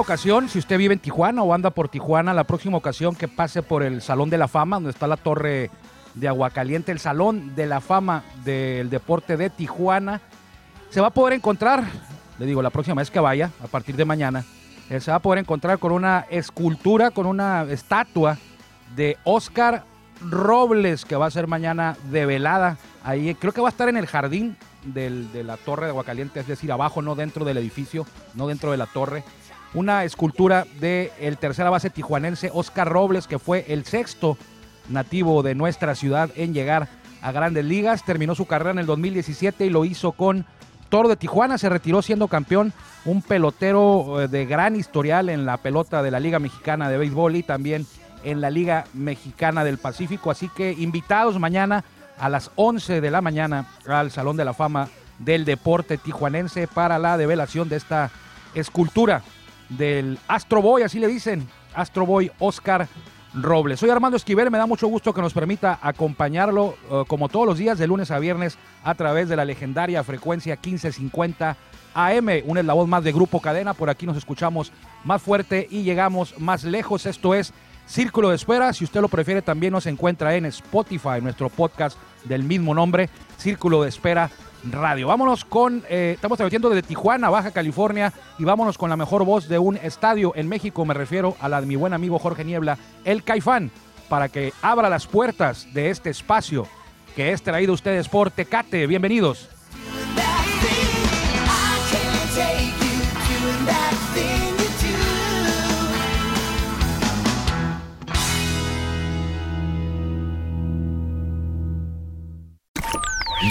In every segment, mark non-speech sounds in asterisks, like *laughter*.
Ocasión, si usted vive en Tijuana o anda por Tijuana, la próxima ocasión que pase por el Salón de la Fama, donde está la torre de Aguacaliente, el Salón de la Fama del Deporte de Tijuana, se va a poder encontrar, le digo, la próxima vez que vaya, a partir de mañana, eh, se va a poder encontrar con una escultura, con una estatua de Oscar Robles, que va a ser mañana develada. Ahí creo que va a estar en el jardín de la torre de Aguacaliente, es decir, abajo, no dentro del edificio, no dentro de la torre. Una escultura del el tercera base tijuanense Oscar Robles, que fue el sexto nativo de nuestra ciudad en llegar a grandes ligas. Terminó su carrera en el 2017 y lo hizo con Toro de Tijuana. Se retiró siendo campeón, un pelotero eh, de gran historial en la pelota de la Liga Mexicana de Béisbol y también en la Liga Mexicana del Pacífico. Así que invitados mañana a las 11 de la mañana al Salón de la Fama del Deporte Tijuanense para la develación de esta escultura del Astro Boy, así le dicen, Astro Boy Oscar Robles. Soy Armando Esquivel, me da mucho gusto que nos permita acompañarlo eh, como todos los días de lunes a viernes a través de la legendaria frecuencia 1550 AM, una es la voz más de Grupo Cadena, por aquí nos escuchamos más fuerte y llegamos más lejos, esto es Círculo de Espera, si usted lo prefiere también nos encuentra en Spotify, nuestro podcast del mismo nombre, Círculo de Espera Radio. Vámonos con, eh, estamos transmitiendo desde Tijuana, Baja California, y vámonos con la mejor voz de un estadio en México, me refiero a la de mi buen amigo Jorge Niebla, el Caifán, para que abra las puertas de este espacio que es traído ustedes por Tecate. Bienvenidos.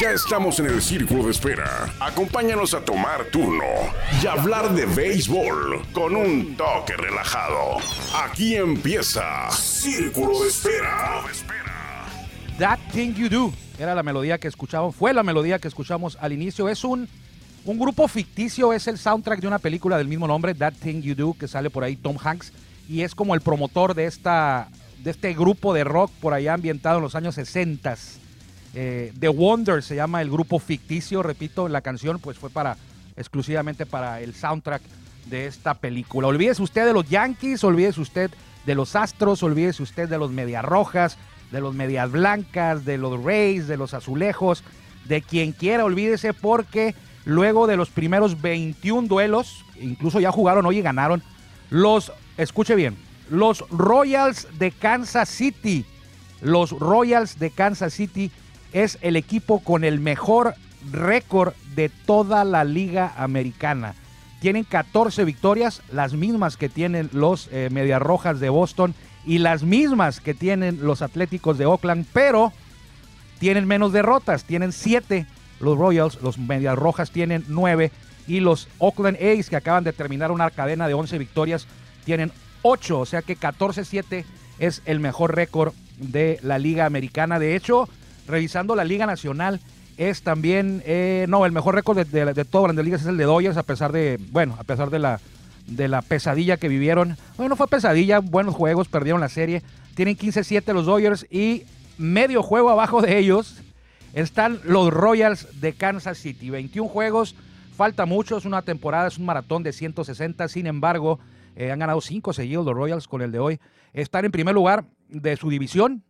Ya estamos en el círculo de espera. Acompáñanos a tomar turno y hablar de béisbol con un toque relajado. Aquí empieza Círculo de Espera. That Thing You Do era la melodía que escuchamos, fue la melodía que escuchamos al inicio. Es un, un grupo ficticio, es el soundtrack de una película del mismo nombre, That Thing You Do, que sale por ahí Tom Hanks y es como el promotor de esta de este grupo de rock por allá ambientado en los años 60 eh, The Wonder se llama el grupo ficticio, repito, la canción pues fue para exclusivamente para el soundtrack de esta película. Olvídese usted de los Yankees, olvídese usted de los Astros, olvídese usted de los Medias Rojas, de los Medias Blancas, de los Rays, de los Azulejos, de quien quiera, olvídese porque luego de los primeros 21 duelos, incluso ya jugaron hoy y ganaron los, escuche bien, los Royals de Kansas City, los Royals de Kansas City es el equipo con el mejor récord de toda la liga americana. Tienen 14 victorias, las mismas que tienen los eh, Medias Rojas de Boston y las mismas que tienen los Atléticos de Oakland, pero tienen menos derrotas, tienen 7 los Royals, los Medias Rojas tienen 9 y los Oakland A's que acaban de terminar una cadena de 11 victorias tienen 8, o sea que 14-7 es el mejor récord de la liga americana. De hecho, revisando la Liga Nacional, es también, eh, no, el mejor récord de, de, de todas Ligas es el de Dodgers, a pesar de, bueno, a pesar de la, de la pesadilla que vivieron. Bueno, no fue pesadilla, buenos juegos, perdieron la serie. Tienen 15-7 los Dodgers y medio juego abajo de ellos están los Royals de Kansas City. 21 juegos, falta mucho, es una temporada, es un maratón de 160, sin embargo, eh, han ganado 5 seguidos los Royals con el de hoy. Están en primer lugar de su división,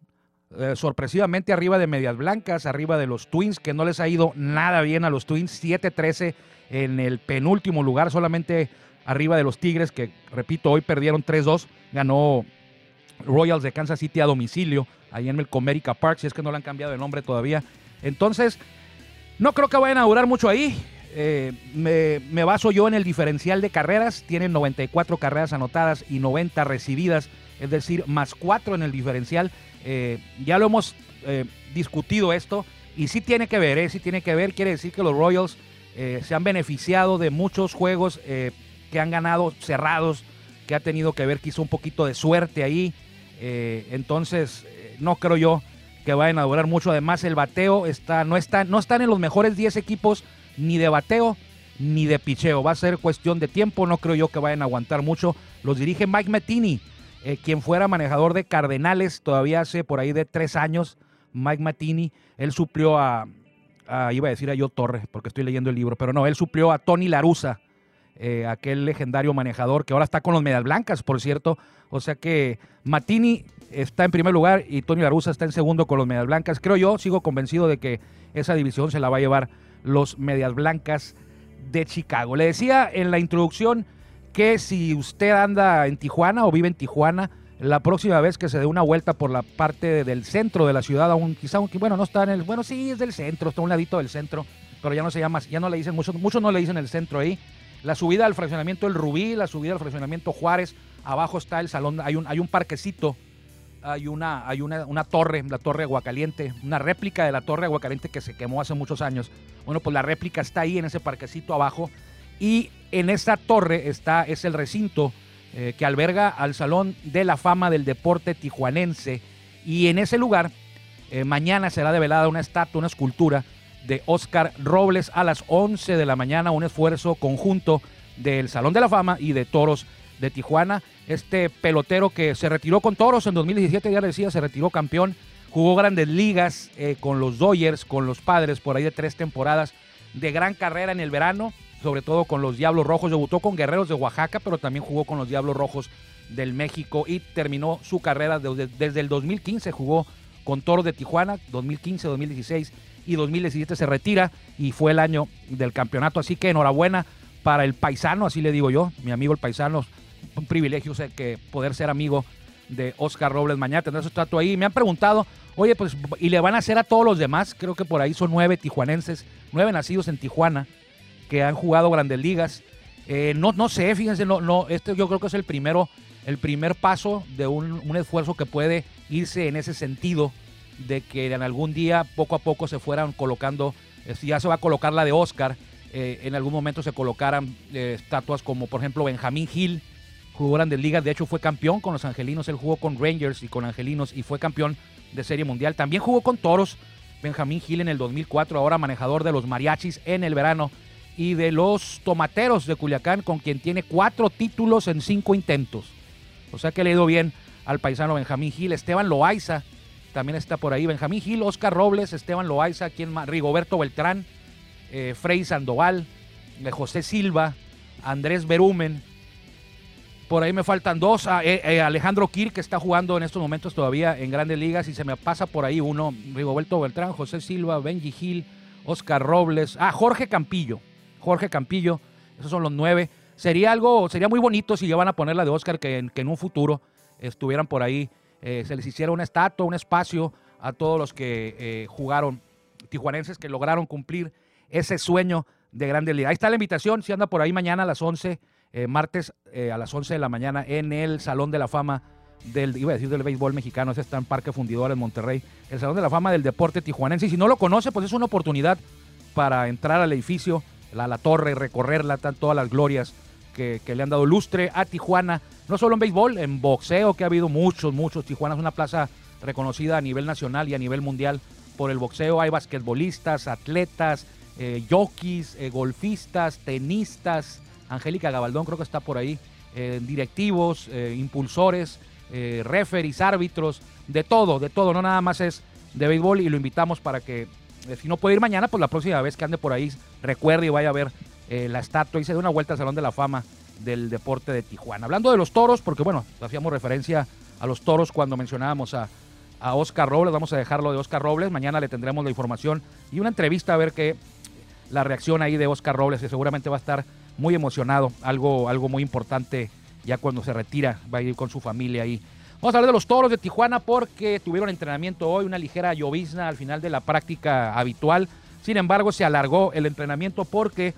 eh, sorpresivamente arriba de Medias Blancas, arriba de los Twins, que no les ha ido nada bien a los Twins, 7-13 en el penúltimo lugar, solamente arriba de los Tigres, que repito, hoy perdieron 3-2, ganó Royals de Kansas City a domicilio, ahí en el Comerica Park, si es que no le han cambiado de nombre todavía. Entonces, no creo que vayan a durar mucho ahí. Eh, me, baso yo en el diferencial de carreras, tienen 94 carreras anotadas y 90 recibidas, es decir, más 4 en el diferencial. Eh, ya lo hemos eh, discutido esto y sí tiene que ver, sí tiene que ver, quiere decir que los Royals se han beneficiado de muchos juegos que han ganado cerrados, que ha tenido que ver quizá un poquito de suerte ahí, entonces no creo yo que vayan a durar mucho, además el bateo está, no, está, no están en los mejores 10 equipos ni de bateo ni de picheo, va a ser cuestión de tiempo, no creo yo que vayan a aguantar mucho, los dirige Mike Mattini, eh, quien fuera manejador de Cardenales todavía hace por ahí de tres años, Mike Mattini, él suplió a, iba a decir a Yo Torres, porque estoy leyendo el libro, pero no, él suplió a Tony Larusa, eh, aquel legendario manejador que ahora está con los Medias Blancas, por cierto. O sea que Matini está en primer lugar y Tony Larusa está en segundo con los Medias Blancas. Creo yo, sigo convencido de que esa división se la va a llevar los Medias Blancas de Chicago. Le decía en la introducción que si usted anda en Tijuana o vive en Tijuana, la próxima vez que se dé una vuelta por la parte del centro de la ciudad, aún quizá, bueno, no está en el, bueno, sí, es del centro, está un ladito del centro, pero ya no se llama, ya no le dicen, muchos, muchos no le dicen el centro ahí. La subida al fraccionamiento El Rubí, la subida al fraccionamiento Juárez, abajo está el salón, hay un, hay un parquecito, hay una, hay una, una torre, la torre Aguacaliente, una réplica de la torre Aguacaliente que se quemó hace muchos años. Bueno, pues la réplica está ahí en ese parquecito abajo y en esa torre está, es el recinto eh, que alberga al Salón de la Fama del Deporte Tijuanense. Y en ese lugar, eh, mañana será develada una estatua, una escultura de Oscar Robles a las 11 de la mañana, un esfuerzo conjunto del Salón de la Fama y de Toros de Tijuana. Este pelotero que se retiró con Toros en 2017, ya le decía, se retiró campeón, jugó grandes ligas eh, con los Dodgers, con los Padres, por ahí de tres temporadas de gran carrera en el verano sobre todo con los Diablos Rojos. Debutó con Guerreros de Oaxaca, pero también jugó con los Diablos Rojos del México y terminó su carrera desde, el 2015. Jugó con Toros de Tijuana, 2015, 2016 y 2017 se retira y fue el año del campeonato. Así que enhorabuena para el paisano, así le digo yo, mi amigo el paisano. Un privilegio sé que poder ser amigo de Oscar Robles mañana, tendrá su trato ahí. Me han preguntado, oye, pues, ¿y le van a hacer a todos los demás? Creo que por ahí son nueve tijuanenses, nueve nacidos en Tijuana que han jugado grandes ligas. Eh, no, no sé, fíjense, no, no, este yo creo que es el primero, el primer paso de un, esfuerzo que puede irse en ese sentido de que en algún día poco a poco se fueran colocando, eh, si ya se va a colocar la de Oscar, eh, en algún momento se colocaran estatuas como por ejemplo Benjamín Hill, jugó grandes ligas, de hecho fue campeón con los Angelinos, él jugó con Rangers y con Angelinos y fue campeón de Serie Mundial, también jugó con Toros, Benjamín Hill en el 2004, ahora manejador de los Mariachis en el verano y de los Tomateros de Culiacán, con quien tiene cuatro títulos en cinco intentos. O sea que le ido bien al paisano Benjamín Gil. Esteban Loaiza también está por ahí. Benjamín Gil, Oscar Robles, Esteban Loaiza, quien? Rigoberto Beltrán, eh, Frey Sandoval, eh, José Silva, Andrés Berumen. Por ahí me faltan dos. Ah, eh, Alejandro Kir, que está jugando en estos momentos todavía en grandes ligas. Y se me pasa por ahí uno. Rigoberto Beltrán, José Silva, Benji Gil, Oscar Robles. Ah, Jorge Campillo. Jorge Campillo, esos son los nueve. Sería algo, sería muy bonito si llevan a poner la de Oscar, que en, que en un futuro estuvieran por ahí, eh, se les hiciera una estatua, un espacio a todos los que eh, jugaron, tijuanenses que lograron cumplir ese sueño de Grande Liga. Ahí está la invitación, si anda por ahí mañana a las 11, eh, martes a las 11 de la mañana en el Salón de la Fama del, iba a decir del béisbol mexicano, ese está en Parque Fundidor en Monterrey, el Salón de la Fama del Deporte Tijuanense. Y si no lo conoce, pues es una oportunidad para entrar al edificio la, la torre, recorrerla, todas las glorias que, le han dado lustre a Tijuana, no solo en béisbol, en boxeo, que ha habido muchos, muchos. Tijuana es una plaza reconocida a nivel nacional y a nivel mundial por el boxeo. Hay basquetbolistas, atletas, eh, jockeys, eh, golfistas, tenistas. Angélica Gabaldón creo que está por ahí. Eh, directivos, impulsores, referees, árbitros, de todo, de todo. No nada más es de béisbol y lo invitamos para que eh, si no puede ir mañana, pues la próxima vez que ande por ahí, recuerde y vaya a ver eh, la estatua y se dé una vuelta al Salón de la Fama del deporte de Tijuana. Hablando de los toros, porque bueno, hacíamos referencia a los toros cuando mencionábamos a, a Oscar Robles, vamos a dejarlo de Oscar Robles, mañana le tendremos la información y una entrevista a ver qué la reacción ahí de Oscar Robles, que seguramente va a estar muy emocionado, algo, algo muy importante ya cuando se retira, va a ir con su familia ahí Vamos a hablar de los toros de Tijuana porque tuvieron entrenamiento hoy, una ligera llovizna al final de la práctica habitual. Sin embargo, se alargó el entrenamiento porque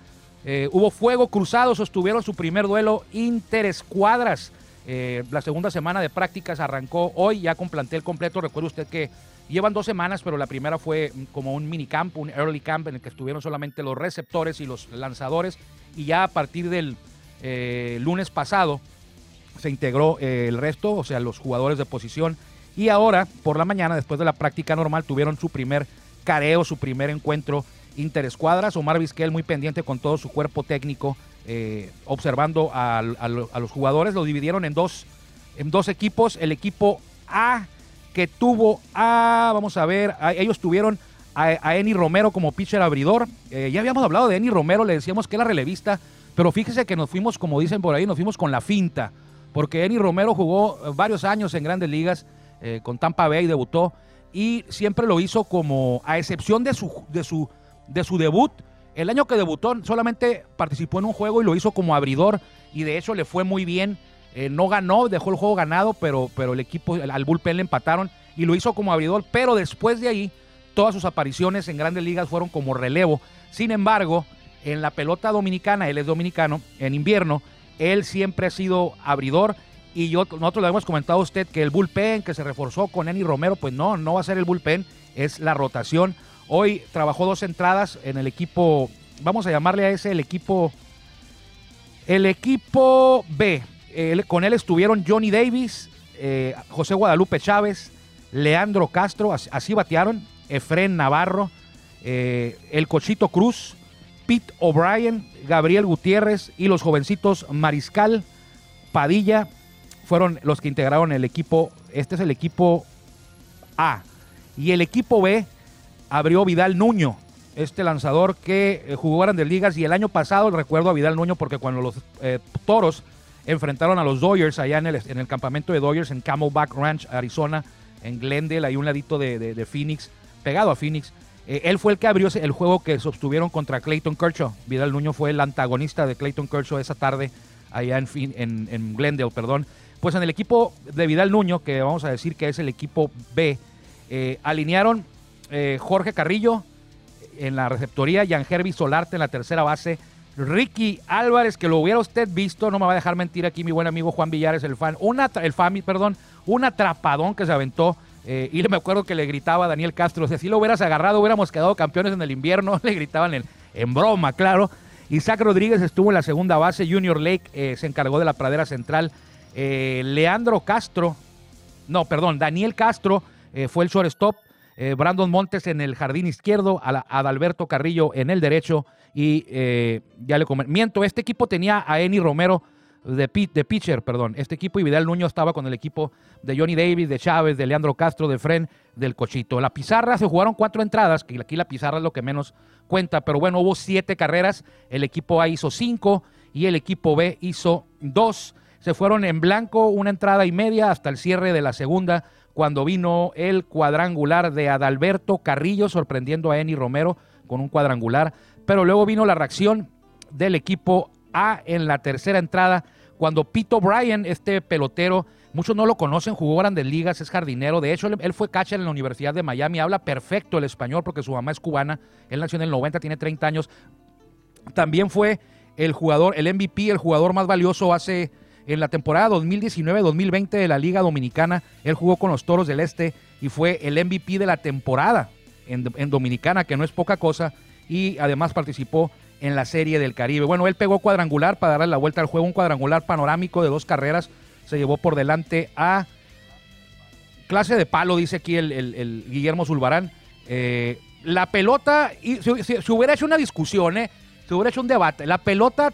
eh, hubo fuego cruzado, sostuvieron su primer duelo interescuadras. Eh, la segunda semana de prácticas arrancó hoy ya con plantel completo. Recuerde usted que llevan dos semanas, pero la primera fue como un minicamp, un early camp en el que estuvieron solamente los receptores y los lanzadores. Y ya a partir del eh, lunes pasado se integró eh, el resto, o sea, los jugadores de posición. Y ahora, por la mañana, después de la práctica normal, tuvieron su primer careo, su primer encuentro interescuadras. Omar Vizquel muy pendiente con todo su cuerpo técnico, eh, observando a, los jugadores. Lo dividieron en dos, en dos equipos. El equipo A, que tuvo a, vamos a ver, ellos tuvieron a, Eni Romero como pitcher abridor. Eh, ya habíamos hablado de Eni Romero, le decíamos que era relevista pero fíjese que nos fuimos, como dicen por ahí, nos fuimos con la finta, porque Eni Romero jugó eh, varios años en grandes ligas eh, con Tampa Bay, debutó, y siempre lo hizo como, a excepción de su, de su, de su debut, el año que debutó solamente participó en un juego y lo hizo como abridor, y de hecho le fue muy bien. Eh, no ganó, dejó el juego ganado, pero, pero el equipo, al bullpen le empataron y lo hizo como abridor, pero después de ahí, todas sus apariciones en grandes ligas fueron como relevo. Sin embargo, en la pelota dominicana, él es dominicano, en invierno, él siempre ha sido abridor. Y yo, nosotros le hemos comentado a usted que el bullpen que se reforzó con Eni Romero, pues no, no va a ser el bullpen, es la rotación. Hoy trabajó dos entradas en el equipo, vamos a llamarle a ese el equipo, el equipo B. con él estuvieron Johnny Davis, eh, José Guadalupe Chávez, Leandro Castro, así, batearon, Efren Navarro, eh, el Cochito Cruz, Pete O'Brien, Gabriel Gutiérrez y los jovencitos Mariscal, Padilla, fueron los que integraron el equipo. Este es el equipo A. Y el equipo B abrió Vidal Nuño, este lanzador que eh, jugó Grandes Ligas. Y el año pasado recuerdo a Vidal Nuño porque cuando los toros enfrentaron a los Dodgers allá en el, en el campamento de Dodgers en Camelback Ranch, Arizona, en Glendale, hay un ladito de, Phoenix, pegado a Phoenix. Eh, él fue el que abrió el juego que sostuvieron contra Clayton Kershaw. Vidal Nuño fue el antagonista de Clayton Kershaw esa tarde allá en Glendale, perdón. Pues en el equipo de Vidal Nuño, que vamos a decir que es el equipo B, eh, alinearon eh, Jorge Carrillo en la receptoría, Jan Herby Solarte en la tercera base, Ricky Álvarez, que lo hubiera usted visto, no me va a dejar mentir aquí mi buen amigo Juan Villares, el fan, una, el fan, perdón, un atrapadón que se aventó. Eh, y me acuerdo que le gritaba a Daniel Castro, si lo hubieras agarrado, hubiéramos quedado campeones en el invierno. *laughs* Le gritaban en, broma, claro. Isaac Rodríguez estuvo en la segunda base, Junior Lake eh, se encargó de la pradera central. Eh, Leandro Castro, no, perdón, Daniel Castro fue el shortstop. Brandon Montes en el jardín izquierdo, Adalberto Carrillo en el derecho. Y ya le comento, este equipo tenía a Eni Romero de, de pitcher, perdón. Este equipo y Vidal Nuño estaba con el equipo de Johnny Davis, de Chávez, de Leandro Castro, de Fren, del Cochito. La pizarra se jugaron cuatro entradas, que aquí la pizarra es lo que menos cuenta, pero bueno, hubo siete carreras. El equipo A hizo cinco y el equipo B hizo dos. Se fueron en blanco una entrada y media hasta el cierre de la segunda, cuando vino el cuadrangular de Adalberto Carrillo, sorprendiendo a Eni Romero con un cuadrangular. Pero luego vino la reacción del equipo A en la tercera entrada cuando Pete O'Brien, este pelotero, muchos no lo conocen, jugó grandes ligas, es jardinero. De hecho, él, fue catcher en la Universidad de Miami, habla perfecto el español porque su mamá es cubana. Él nació en el 90, tiene 30 años. También fue el jugador, el MVP, el jugador más valioso hace en la temporada 2019-2020 de la Liga Dominicana. Él jugó con los Toros del Este y fue el MVP de la temporada en, Dominicana, que no es poca cosa. Y además participó en la Serie del Caribe. Bueno, él pegó cuadrangular para darle la vuelta al juego, un cuadrangular panorámico de dos carreras. Se llevó por delante a clase de palo, dice aquí el, Guillermo Zulbarán. Eh, la pelota, y si, hubiera hecho una discusión, eh, si hubiera hecho un debate, la pelota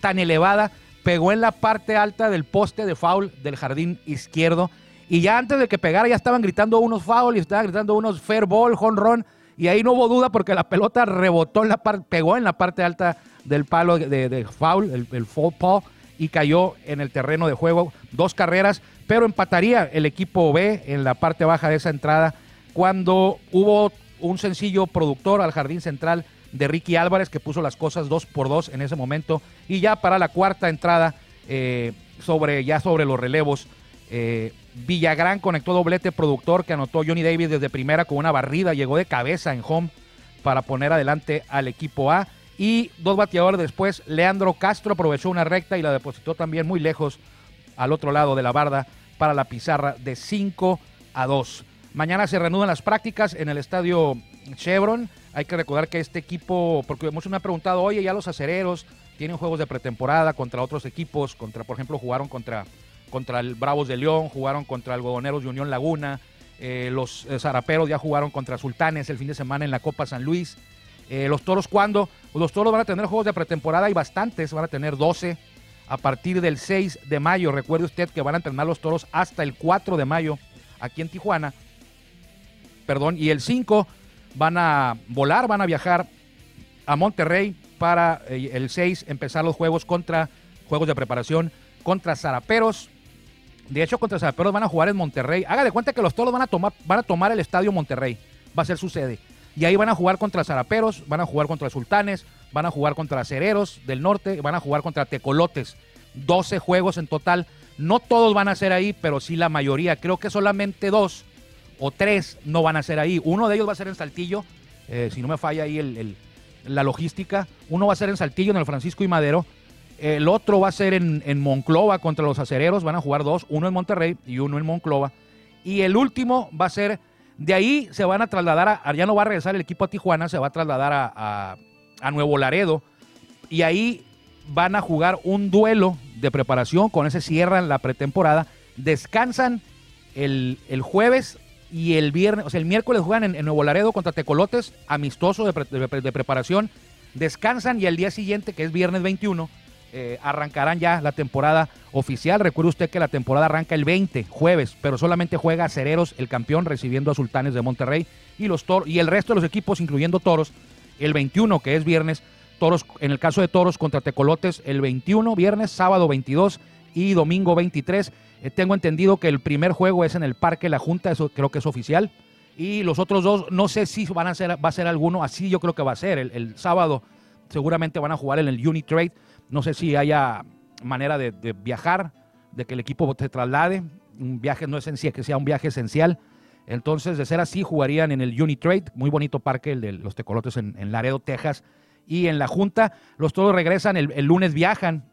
tan elevada pegó en la parte alta del poste de foul del jardín izquierdo. Y ya antes de que pegara, ya estaban gritando unos foul y estaban gritando unos fair ball, home run. Y ahí no hubo duda porque la pelota rebotó en la parte, pegó en la parte alta del palo de, foul, el, el foul paw, y cayó en el terreno de juego. Dos carreras, pero empataría el equipo B en la parte baja de esa entrada cuando hubo un sencillo productor al jardín central de Ricky Álvarez que puso las cosas dos por dos en ese momento. Y ya para la cuarta entrada, eh, sobre, ya sobre los relevos, eh, Villagrán conectó doblete productor que anotó Johnny Davis desde primera con una barrida, llegó de cabeza en home para poner adelante al equipo A. Y dos bateadores después, Leandro Castro aprovechó una recta y la depositó también muy lejos al otro lado de la barda para la pizarra de 5 a 2. Mañana se reanudan las prácticas en el estadio Chevron. Hay que recordar que este equipo, porque muchos me han preguntado, oye, ya los acereros tienen juegos de pretemporada contra otros equipos, contra, por ejemplo, jugaron contra contra el Bravos de León, jugaron contra Algodoneros de Unión Laguna, eh, los eh, Zaraperos ya jugaron contra Sultanes el fin de semana en la Copa San Luis. Eh, los Toros, ¿cuándo? Los Toros van a tener juegos de pretemporada y bastantes, van a tener 12 a partir del 6 de mayo. Recuerde usted que van a entrenar los Toros hasta el 4 de mayo aquí en Tijuana. Perdón, y el 5 van a volar, van a viajar a Monterrey para eh, el 6 empezar los juegos contra, juegos de preparación contra Zaraperos. De hecho, contra Zaraperos van a jugar en Monterrey. Haga de cuenta que los toros van a tomar, van a tomar el estadio Monterrey. Va a ser su sede. Y ahí van a jugar contra Zaraperos, van a jugar contra Sultanes, van a jugar contra Cereros del Norte, van a jugar contra Tecolotes. 12 juegos en total. No todos van a ser ahí, pero sí la mayoría. Creo que solamente dos o tres no van a ser ahí. Uno de ellos va a ser en Saltillo, eh, si no me falla ahí el, la logística. Uno va a ser en Saltillo, en el Francisco y Madero. El otro va a ser en, en, Monclova contra los acereros. Van a jugar dos, uno en Monterrey y uno en Monclova. Y el último va a ser, de ahí se van a trasladar, a, ya no va a regresar el equipo a Tijuana, se va a trasladar a, a Nuevo Laredo. Y ahí van a jugar un duelo de preparación, con ese cierran la pretemporada, descansan el, el, jueves y el viernes, o sea, el miércoles juegan en, Nuevo Laredo contra Tecolotes, amistoso de, de, preparación, descansan y el día siguiente, que es viernes 21, eh, arrancarán ya la temporada oficial. Recuerde usted que la temporada arranca el 20, jueves, pero solamente juega Cereros, el campeón, recibiendo a Sultanes de Monterrey y, los y el resto de los equipos, incluyendo Toros, el 21, que es viernes, Toros, en el caso de Toros contra Tecolotes, el 21, viernes, sábado 22 y domingo 23. Eh, tengo entendido que el primer juego es en el Parque La Junta, eso creo que es oficial. Y los otros dos, no sé si van a ser, va a ser alguno, así yo creo que va a ser. El, sábado seguramente van a jugar en el Unitrade. No sé si haya manera de, viajar, de que el equipo se traslade. Un viaje no esencial, que sea un viaje esencial. Entonces, de ser así, jugarían en el Unitrade, muy bonito parque, el de los Tecolotes en, en Laredo, Texas y en la Junta. Los todos regresan, el, lunes viajan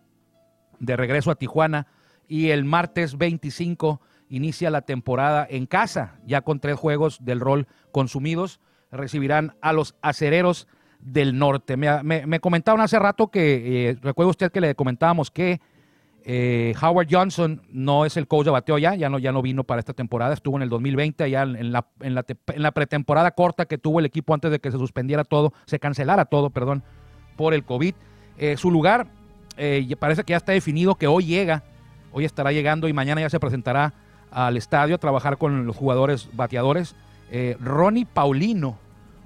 de regreso a Tijuana y el martes 25 inicia la temporada en casa, ya con tres juegos del rol consumidos. Recibirán a los acereros del norte. Me, comentaban hace rato que, eh, recuerda usted que le comentábamos que eh, Howard Johnson no es el coach de bateo ya, ya no, ya no vino para esta temporada, estuvo en el 2020, ya en la, en la, en la pretemporada corta que tuvo el equipo antes de que se suspendiera todo, se cancelara todo, perdón, por el COVID. Eh, su lugar eh, parece que ya está definido, que hoy llega, hoy estará llegando y mañana ya se presentará al estadio a trabajar con los jugadores bateadores. Ronnie Paulino,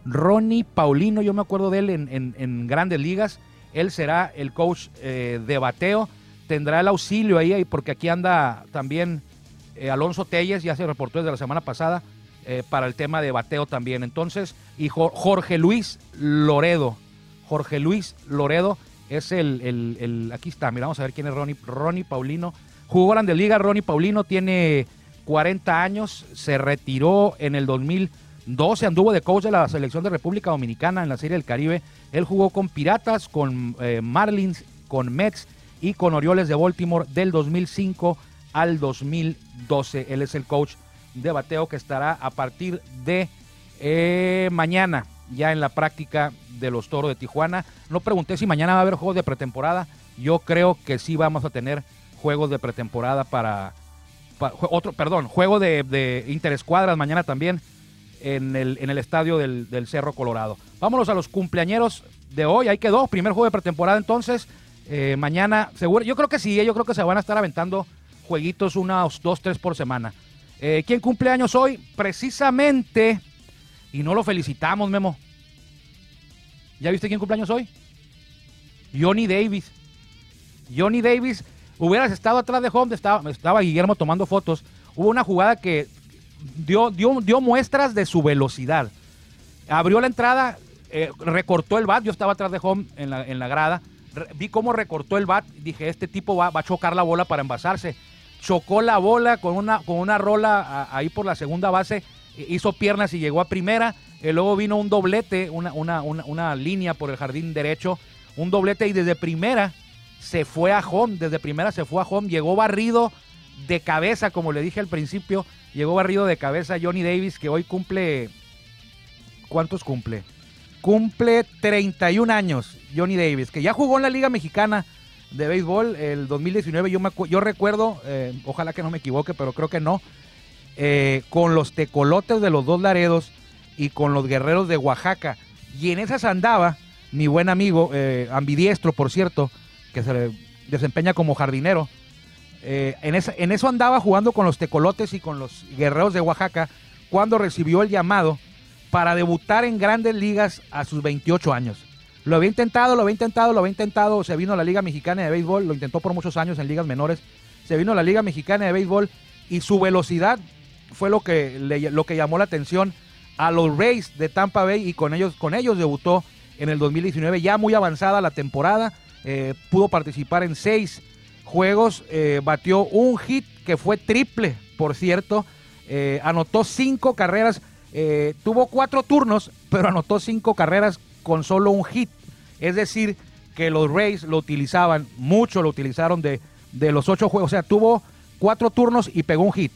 Ronnie Paulino, yo me acuerdo de él en, grandes ligas, él será el coach de bateo tendrá el auxilio ahí, porque aquí anda también eh, Alonso Telles, ya se reportó desde la semana pasada, eh, para el tema de bateo también. Entonces, y Jorge Luis Loredo, Jorge Luis Loredo es el, el, aquí está, mira, vamos a ver quién es Ronnie, Ronnie Paulino. Jugó Grande Liga, Ronnie Paulino tiene 40 años, se retiró en el 2012, anduvo de coach de la selección de República Dominicana en la Serie del Caribe. Él jugó con Piratas, con eh, Marlins, con Mets y con Orioles de Baltimore del 2005 al 2012. Él es el coach de bateo que estará a partir de eh, mañana ya en la práctica de los Toros de Tijuana. No pregunté si mañana va a haber juegos de pretemporada. Yo creo que sí vamos a tener juegos de pretemporada para, otro, perdón, juego de, interescuadras mañana también en el, en el estadio del, del Cerro Colorado. Vámonos a los cumpleañeros de hoy. Ahí quedó, primer juego de pretemporada entonces. Eh, mañana, seguro, yo creo que sí, eh, yo creo que se van a estar aventando jueguitos unos dos, tres por semana. Eh, ¿Quién cumple años hoy? Precisamente, y no lo felicitamos, Memo. ¿Ya viste quién cumple años hoy? Johnny Davis. Johnny Davis, hubieras estado atrás de home, estaba, estaba Guillermo tomando fotos. Hubo una jugada que dio, dio, dio muestras de su velocidad. Abrió la entrada, recortó el bat, yo estaba atrás de home en la, en la grada vi cómo recortó el bat, dije, este tipo va, a chocar la bola para envasarse. Chocó la bola con una, con una rola ahí por la segunda base, hizo piernas y llegó a primera. Y luego vino un doblete, una, una, una, línea por el jardín derecho, un doblete y desde primera se fue a home, desde primera se fue a home, llegó barrido de cabeza, como le dije al principio, llegó barrido de cabeza Johnny Davis, que hoy cumple, ¿cuántos cumple? cumple 31 años Johnny Davis, que ya jugó en la Liga Mexicana de Béisbol el 2019. Yo, me, yo recuerdo, eh, ojalá que no me equivoque, pero creo que no, eh, con los tecolotes de los dos Laredos y con los guerreros de Oaxaca. Y en esas andaba mi buen amigo, eh, ambidiestro, por cierto, que se desempeña como jardinero. en, en eso andaba jugando con los tecolotes y con los guerreros de Oaxaca cuando recibió el llamado para debutar en grandes ligas a sus 28 años. Lo había intentado, lo había intentado, lo había intentado. Se vino a la Liga Mexicana de Béisbol, lo intentó por muchos años en ligas menores. Se vino a la Liga Mexicana de Béisbol y su velocidad fue lo que, llamó la atención a los Rays de Tampa Bay y con ellos debutó en el 2019, ya muy avanzada la temporada. Eh, pudo participar en seis juegos, eh, batió un hit que fue triple, por cierto. Eh, anotó cinco carreras, tuvo cuatro turnos, pero anotó cinco carreras con solo un hit. Es decir, que los Rays lo utilizaban, mucho lo utilizaron de, de los ocho juegos. O sea, tuvo cuatro turnos y pegó un hit.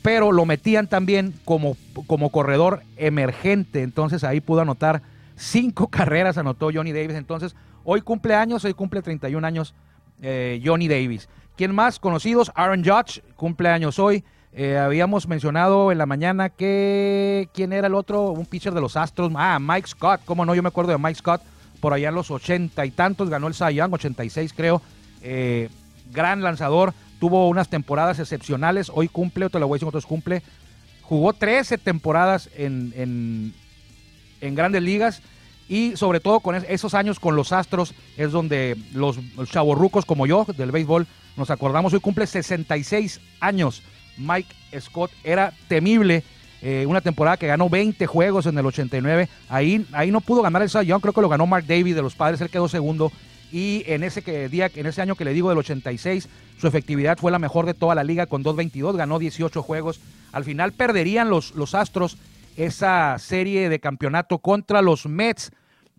Pero lo metían también como, como corredor emergente. Entonces ahí pudo anotar cinco *laughs* carreras, anotó Johnny Davis. Entonces, hoy cumple años, hoy cumple 31 años eh, Johnny Davis. ¿Quién más? Conocidos, Aaron Judge, cumple años hoy. Eh, habíamos mencionado en la mañana que. ¿Quién era el otro? Un pitcher de los Astros. Ah, Mike Scott. ¿Cómo no? Yo me acuerdo de Mike Scott. Por allá en los ochenta y tantos. Ganó el Cy Young, 86 creo. Eh, gran lanzador. Tuvo unas temporadas excepcionales. Hoy cumple, te lo voy a decir otros cumple. Jugó 13 temporadas en, en, en grandes ligas y sobre todo con esos años con los Astros es donde los, chavorrucos como yo del béisbol nos acordamos. Hoy cumple 66 años Mike Scott era temible. Eh, una temporada que ganó 20 juegos en el 89. Ahí, ahí no pudo ganar el Cy creo que lo ganó Mark Davis de los padres, él quedó segundo. Y en ese que, día, en ese año que le digo del 86, su efectividad fue la mejor de toda la liga con 2.22, ganó 18 juegos. Al final perderían los, los Astros esa serie de campeonato contra los Mets,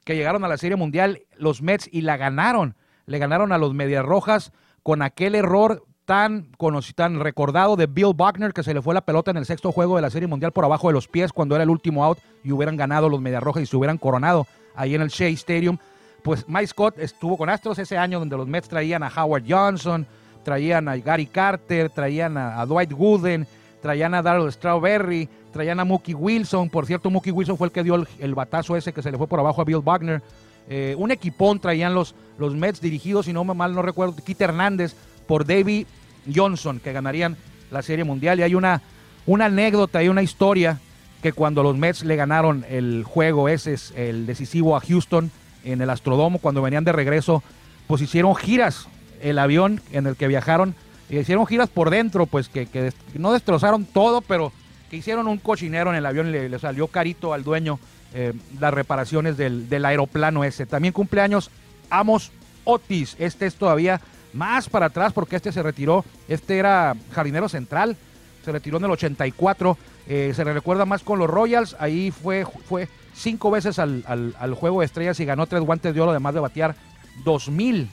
que llegaron a la Serie Mundial, los Mets, y la ganaron. Le ganaron a los Medias Rojas con aquel error tan, tan recordado de Bill Buckner que se le fue la pelota en el sexto juego de la Serie Mundial por abajo de los pies cuando era el último out y hubieran ganado los Medias Rojas y se hubieran coronado ahí en el Shea Stadium. Pues Mike Scott estuvo con Astros ese año donde los Mets traían a Howard Johnson, traían a Gary Carter, traían a, Dwight Gooden, traían a Darrell Strawberry, traían a Mookie Wilson. Por cierto, Mookie Wilson fue el que dio el, batazo ese que se le fue por abajo a Bill Buckner. Eh, un equipón traían los, los Mets dirigidos, si no mal no recuerdo, Kit Hernández por David Johnson, que ganarían la Serie Mundial. Y hay una, una anécdota y una historia que cuando los Mets le ganaron el juego ese, es el decisivo a Houston en el Astrodomo, cuando venían de regreso, pues hicieron giras el avión en el que viajaron, y hicieron giras por dentro, pues que, que no destrozaron todo, pero hicieron un cochinero en el avión y le, salió carito al dueño eh, las reparaciones del, aeroplano ese. También cumpleaños Amos Otis, este es todavía más para atrás porque este se retiró, este era jardinero central, se retiró en el 84, eh, se le recuerda más con los Royals, ahí fue, fue cinco veces al, juego de estrellas y ganó tres guantes de oro, además de batear 2000,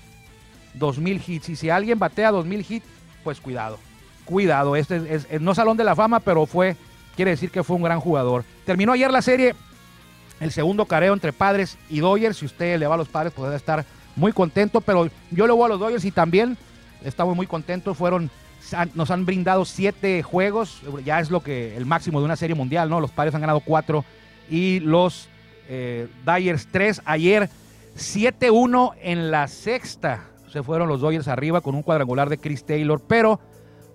2000 hits. Y si alguien batea 2000 hits, pues cuidado, cuidado, este es, no salón de la fama, pero fue, quiere decir que fue un gran jugador. Terminó ayer la serie, el segundo careo entre padres y Dodgers, si usted le va a los padres, puede estar muy contento, pero yo le voy a los Dodgers y también estamos muy contentos. Fueron, nos han brindado siete juegos, ya es lo que el máximo de una serie mundial, ¿no? Los padres han ganado cuatro y los eh, Dodgers tres. Ayer 7-1 en la sexta. Se fueron los Dodgers arriba con un cuadrangular de Chris Taylor, pero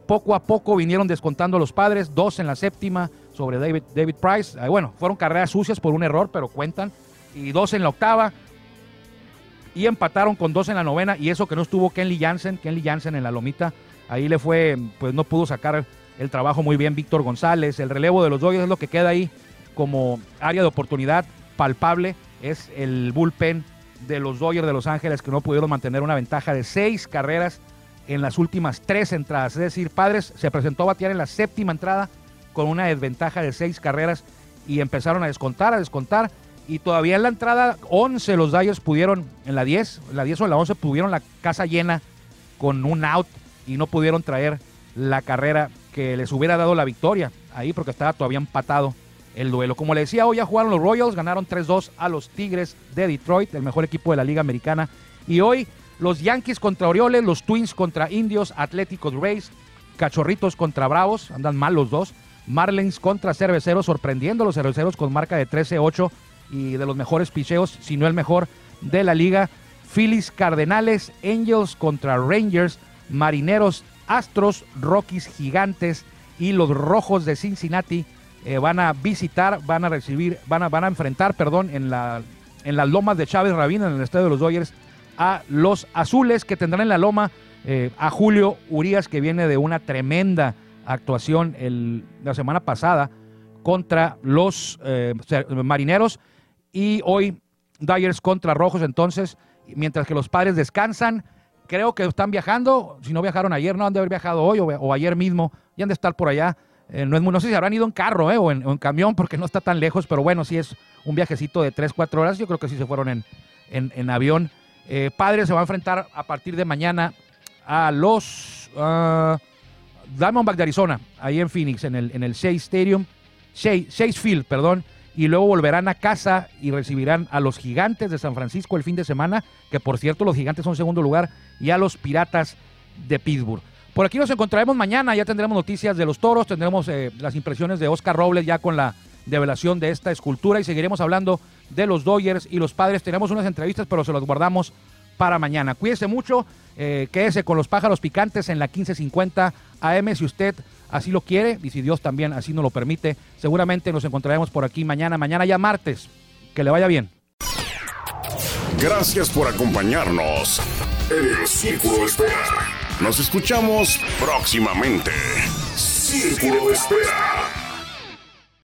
poco a poco vinieron descontando los padres, dos en la séptima sobre David, David Price. bueno, fueron carreras sucias por un error, pero cuentan. Y dos en la octava y empataron con dos en la novena y eso que no estuvo Kenley Jansen, Kenley Jansen en la lomita, ahí le fue, pues no pudo sacar el trabajo muy bien Víctor González, el relevo de los Dodgers es lo que queda ahí como área de oportunidad palpable, es el bullpen de los Dodgers de Los Ángeles que no pudieron mantener una ventaja de seis carreras en las últimas tres entradas, es decir, Padres se presentó a batear en la séptima entrada con una desventaja de seis carreras y empezaron a descontar, a descontar y todavía en la entrada 11 los Dodgers pudieron, en la 10, en la 10 o en la 11 pudieron la casa llena con un out y no pudieron traer la carrera que les hubiera dado la victoria ahí porque estaba todavía empatado el duelo. Como le decía, hoy ya jugaron los Royals, ganaron 3-2 a los Tigres de Detroit, el mejor equipo de la Liga Americana. Y hoy los Yankees contra Orioles, los Twins contra Indios, Atléticos Rays, Cachorritos contra Bravos, andan mal los dos. Marlins contra Cerveceros, sorprendiendo a los Cerveceros con marca de 13-8 y de los mejores picheos, si no el mejor de la liga. Phillies, Cardenales, Angels contra Rangers, Marineros, Astros, Rockies, Gigantes y los Rojos de Cincinnati eh, van a visitar, van a recibir, van a, van a enfrentar, perdón, en la en las lomas de Chávez Rabina, en el estadio de los Dodgers, a los azules que tendrán en la loma eh, a Julio Urias, que viene de una tremenda actuación la semana pasada contra los eh, marineros y hoy Dyers contra Rojos. Entonces, mientras que los padres descansan, creo que están viajando. Si no viajaron ayer, no han de haber viajado hoy o, ayer mismo. Y han de estar por allá. Eh, no, es, sé si habrán ido en carro o, en, camión porque no está tan lejos, pero bueno, si es un viajecito de 3, 4 horas. Yo creo que sí se fueron en avión. Padres se va a enfrentar a partir de mañana a los uh, Diamondback de Arizona, ahí en Phoenix, en el, en Stadium, Shea, Field, perdón, y luego volverán a casa y recibirán a los Gigantes de San Francisco el fin de semana, que por cierto los Gigantes son segundo lugar, y a los Piratas de Pittsburgh. Por aquí nos encontraremos mañana, ya tendremos noticias de los toros, tendremos eh, las impresiones de Oscar Robles ya con la develación de esta escultura y seguiremos hablando de los Dodgers y los padres. Tenemos unas entrevistas, pero se las guardamos para mañana. Cuídese mucho, eh, quédese con los pájaros picantes en la 1550 AM si usted así lo quiere y si Dios también así nos lo permite. Seguramente nos encontraremos por aquí mañana, mañana ya martes. Que le vaya bien. Gracias por acompañarnos en el Círculo Espera. Nos escuchamos próximamente. Círculo Espera.